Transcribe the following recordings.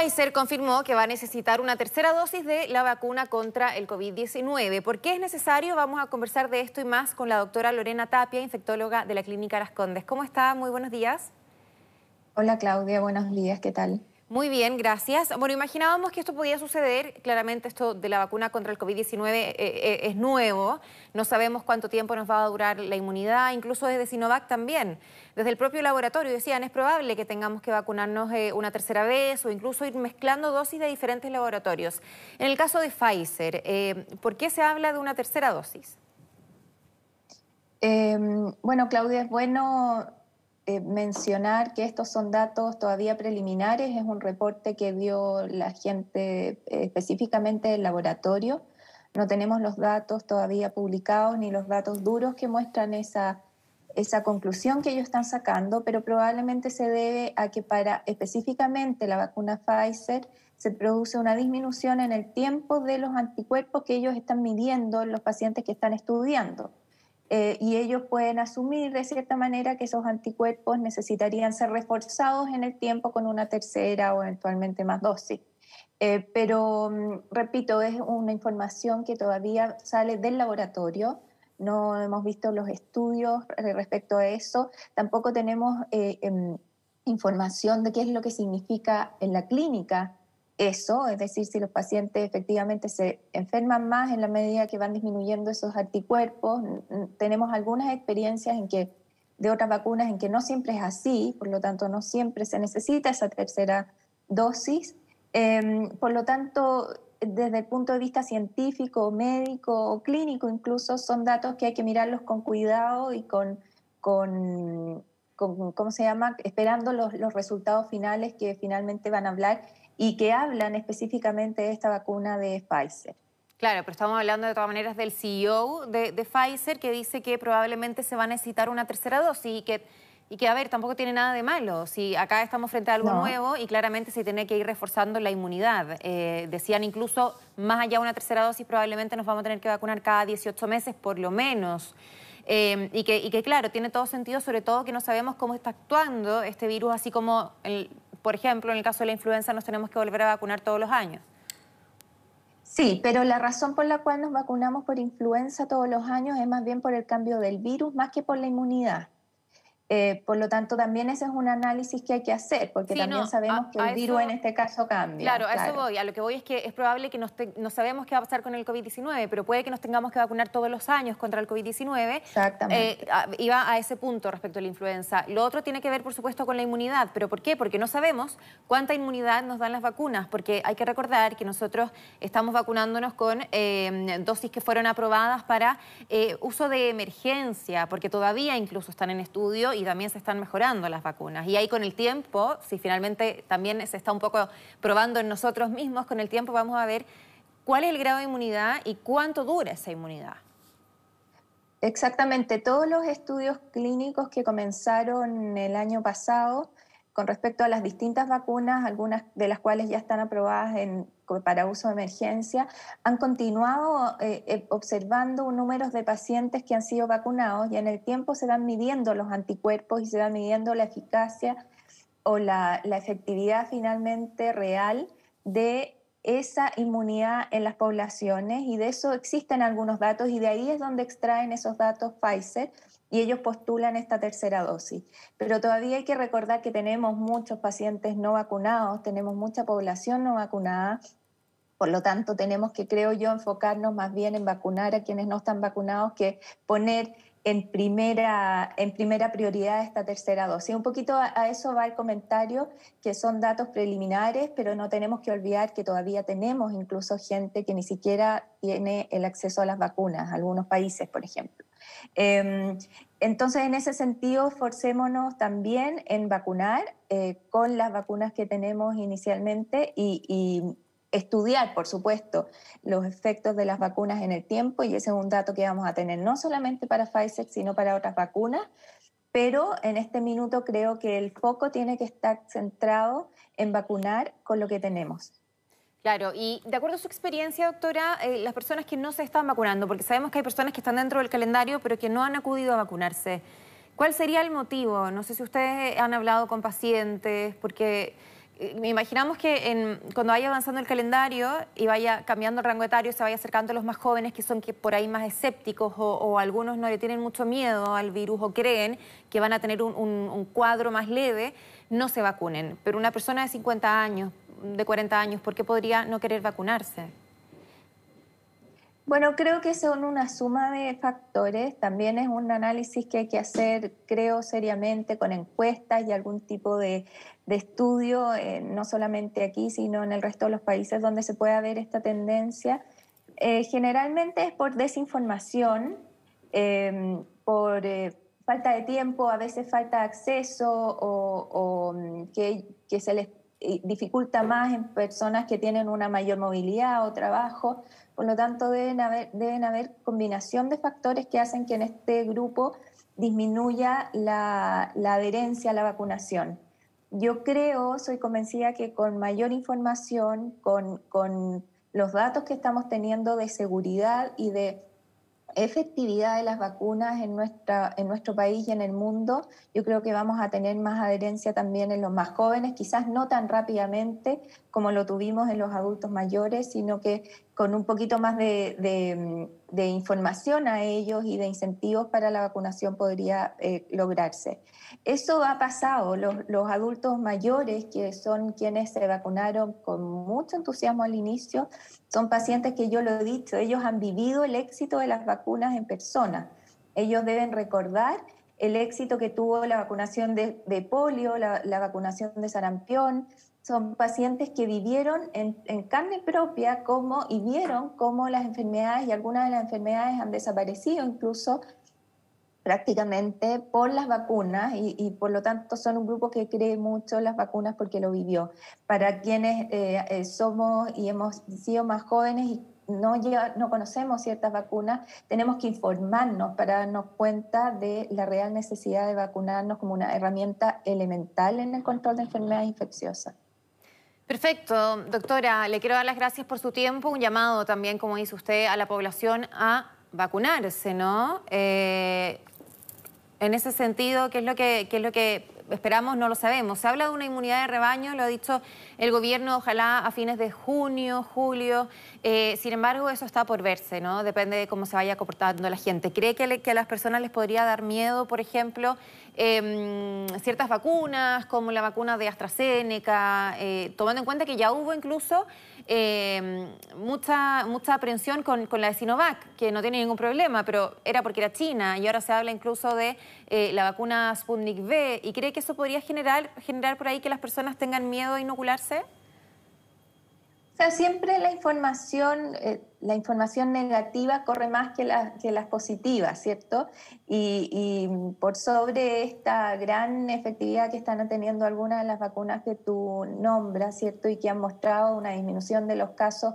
Pfizer confirmó que va a necesitar una tercera dosis de la vacuna contra el COVID-19. ¿Por qué es necesario? Vamos a conversar de esto y más con la doctora Lorena Tapia, infectóloga de la Clínica Las Condes. ¿Cómo está? Muy buenos días. Hola Claudia, buenos días, ¿qué tal? Muy bien, gracias. Bueno, imaginábamos que esto podía suceder. Claramente esto de la vacuna contra el COVID-19 eh, eh, es nuevo. No sabemos cuánto tiempo nos va a durar la inmunidad, incluso desde Sinovac también. Desde el propio laboratorio decían, es probable que tengamos que vacunarnos eh, una tercera vez o incluso ir mezclando dosis de diferentes laboratorios. En el caso de Pfizer, ¿por qué se habla de una tercera dosis? Em, bueno, Claudia, es bueno eh, mencionar que estos son datos todavía preliminares, es un reporte que dio la gente eh, específicamente del laboratorio. No tenemos los datos todavía publicados ni los datos duros que muestran esa, esa conclusión que ellos están sacando, pero probablemente se debe a que para específicamente la vacuna Pfizer se produce una disminución en el tiempo de los anticuerpos que ellos están midiendo en los pacientes que están estudiando. Eh, y ellos pueden asumir de cierta manera que esos anticuerpos necesitarían ser reforzados en el tiempo con una tercera o eventualmente más dosis. Eh, pero, mm, repito, es una información que todavía sale del laboratorio, no hemos visto los estudios respecto a eso, tampoco tenemos eh, em, información de qué es lo que significa en la clínica eso, es decir, si los pacientes efectivamente se enferman más en la medida que van disminuyendo esos anticuerpos. Tenemos algunas experiencias en que de otras vacunas en que no siempre es así, por lo tanto no siempre se necesita esa tercera dosis. Em, por lo tanto, desde el punto de vista científico, médico o clínico incluso, son datos que hay que mirarlos con cuidado y con, con, ¿cómo se llama?, esperando los, los resultados finales que finalmente van a hablar y que hablan específicamente de esta vacuna de Pfizer. Claro, pero estamos hablando de todas maneras del CEO de, Pfizer que dice que probablemente se va a necesitar una tercera dosis y que, y que, a ver, tampoco tiene nada de malo. Si acá estamos frente a algo nuevo y claramente se tiene que ir reforzando la inmunidad. Eh, decían incluso, más allá de una tercera dosis, probablemente nos vamos a tener que vacunar cada 18 meses por lo menos. Eh, y, que, y que, claro, tiene todo sentido, sobre todo que no sabemos cómo está actuando este virus, así como el, por ejemplo, en el caso de la influenza nos tenemos que volver a vacunar todos los años. Sí, pero la razón por la cual nos vacunamos por influenza todos los años es más bien por el cambio del virus más que por la inmunidad. Eh, por lo tanto, también ese es un análisis que hay que hacer, porque también sabemos que el virus en este caso cambia. Claro, a eso voy. A lo que voy es que es probable que no sabemos qué va a pasar con el COVID-19, pero puede que nos tengamos que vacunar todos los años contra el COVID-19. Exactamente. Eh, iba a ese punto respecto a la influenza. Lo otro tiene que ver, por supuesto, con la inmunidad. ¿Pero por qué? Porque no sabemos cuánta inmunidad nos dan las vacunas, porque hay que recordar que nosotros estamos vacunándonos con eh, dosis que fueron aprobadas para uso de emergencia, porque todavía incluso están en estudio y también se están mejorando las vacunas. Y ahí con el tiempo, si finalmente también se está un poco probando en nosotros mismos, con el tiempo vamos a ver cuál es el grado de inmunidad y cuánto dura esa inmunidad. Exactamente, todos los estudios clínicos que comenzaron el año pasado con respecto a las distintas vacunas, algunas de las cuales ya están aprobadas para uso de emergencia, han continuado eh, eh, observando números de pacientes que han sido vacunados y en el tiempo se van midiendo los anticuerpos y se van midiendo la eficacia o la, la efectividad finalmente real de esa inmunidad en las poblaciones y de eso existen algunos datos y de ahí es donde extraen esos datos Pfizer y ellos postulan esta tercera dosis. Pero todavía hay que recordar que tenemos muchos pacientes no vacunados, tenemos mucha población no vacunada, por lo tanto tenemos que, creo yo, enfocarnos más bien en vacunar a quienes no están vacunados que poner en primera, en primera prioridad esta tercera dosis. Un poquito a, eso va el comentario, que son datos preliminares, pero no tenemos que olvidar que todavía tenemos incluso gente que ni siquiera tiene el acceso a las vacunas, algunos países, por ejemplo. Em, entonces, en ese sentido, forcémonos también en vacunar eh, con las vacunas que tenemos inicialmente y estudiar, por supuesto, los efectos de las vacunas en el tiempo y ese es un dato que vamos a tener no solamente para Pfizer, sino para otras vacunas, pero en este minuto creo que el foco tiene que estar centrado en vacunar con lo que tenemos. Claro, y de acuerdo a su experiencia, doctora, eh, las personas que no se están vacunando, porque sabemos que hay personas que están dentro del calendario, pero que no han acudido a vacunarse, ¿cuál sería el motivo? No sé si ustedes han hablado con pacientes, porque me imaginamos que cuando vaya avanzando el calendario y vaya cambiando el rango etario, se vaya acercando a los más jóvenes que son que por ahí más escépticos o, algunos no le tienen mucho miedo al virus o creen que van a tener un, cuadro más leve, no se vacunen. Pero una persona de 50 años, de 40 años, ¿por qué podría no querer vacunarse? Bueno, creo que son una suma de factores. También es un análisis que hay que hacer, creo, seriamente con encuestas y algún tipo de, estudio, eh, no solamente aquí, sino en el resto de los países donde se pueda ver esta tendencia. Eh, generalmente es por desinformación, em, por eh, falta de tiempo, a veces falta de acceso o, mm, que, que se les dificulta más en personas que tienen una mayor movilidad o trabajo. Por lo tanto, deben haber, deben haber combinación de factores que hacen que en este grupo disminuya la, adherencia a la vacunación. Yo creo, soy convencida que con mayor información, con, con los datos que estamos teniendo de seguridad y de efectividad de las vacunas en, nuestra, en nuestro país y en el mundo, yo creo que vamos a tener más adherencia también en los más jóvenes, quizás no tan rápidamente como lo tuvimos en los adultos mayores, sino que con un poquito más de, información a ellos y de incentivos para la vacunación podría eh, lograrse. Eso ha pasado, los, los adultos mayores, que son quienes se vacunaron con mucho entusiasmo al inicio, son pacientes que yo lo he dicho, ellos han vivido el éxito de las vacunas en persona. Ellos deben recordar el éxito que tuvo la vacunación de, polio, la, vacunación de sarampión. Son pacientes que vivieron en, carne propia cómo, y vieron cómo las enfermedades y algunas de las enfermedades han desaparecido incluso prácticamente por las vacunas y, por lo tanto son un grupo que cree mucho las vacunas porque lo vivió. Para quienes eh, eh, somos y hemos sido más jóvenes y no, no conocemos ciertas vacunas, tenemos que informarnos para darnos cuenta de la real necesidad de vacunarnos como una herramienta elemental en el control de enfermedades infecciosas. Perfecto, doctora, le quiero dar las gracias por su tiempo, un llamado también, como dice usted, a la población a vacunarse, ¿no? Eh, en ese sentido, ¿qué es lo que, qué es lo que esperamos? No lo sabemos. Se habla de una inmunidad de rebaño, lo ha dicho el gobierno, ojalá a fines de junio, julio. Eh, sin embargo, eso está por verse, ¿no? Depende de cómo se vaya comportando la gente. ¿Cree que, a las personas les podría dar miedo, por ejemplo, em, ciertas vacunas, como la vacuna de AstraZeneca, eh, tomando en cuenta que ya hubo incluso em, mucha, mucha aprehensión con, la de Sinovac, que no tiene ningún problema, pero era porque era China y ahora se habla incluso de eh, la vacuna Sputnik V. ¿Y cree que eso podría generar, generar por ahí que las personas tengan miedo a inocularse? siempre la información, eh, la información negativa corre más que, que las positivas, ¿cierto? Y, por sobre esta gran efectividad que están teniendo algunas de las vacunas que tú nombras, ¿cierto? Y que han mostrado una disminución de los casos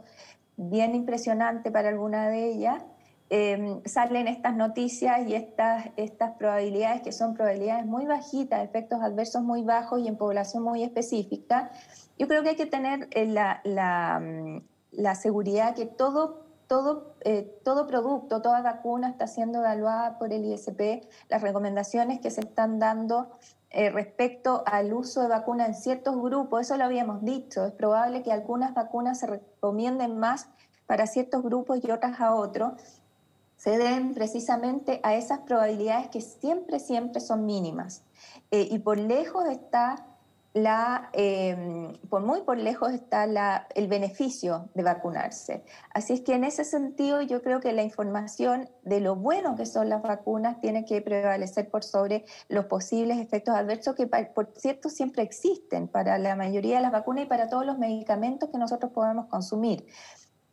bien impresionante para alguna de ellas, em, salen estas noticias y estas, estas probabilidades que son probabilidades muy bajitas, efectos adversos muy bajos y en población muy específica yo creo que hay que tener eh, mm, la, seguridad que todo, todo, eh, todo producto, toda vacuna está siendo evaluada por el ISP, las recomendaciones que se están dando eh, respecto al uso de vacuna en ciertos grupos, eso lo habíamos dicho, es probable que algunas vacunas se recomienden más para ciertos grupos y otras a otros, se deben precisamente a esas probabilidades que siempre, siempre son mínimas. y por lejos está la, em, por muy por lejos está el beneficio de vacunarse. Así es que en ese sentido yo creo que la información de lo bueno que son las vacunas tiene que prevalecer por sobre los posibles efectos adversos que, por cierto, siempre existen para la mayoría de las vacunas y para todos los medicamentos que nosotros podemos consumir.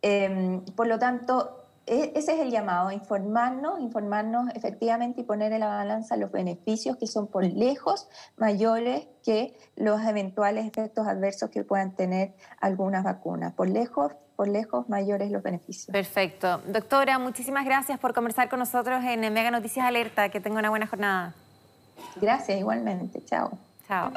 Em, por lo tanto, ese es el llamado, informarnos, informarnos efectivamente y poner en la balanza los beneficios que son por lejos mayores que los eventuales efectos adversos que puedan tener algunas vacunas. Por lejos, por lejos mayores los beneficios. Perfecto. Doctora, muchísimas gracias por conversar con nosotros en Mega Noticias Alerta. Que tenga una buena jornada. Gracias, igualmente. Chao. Chao.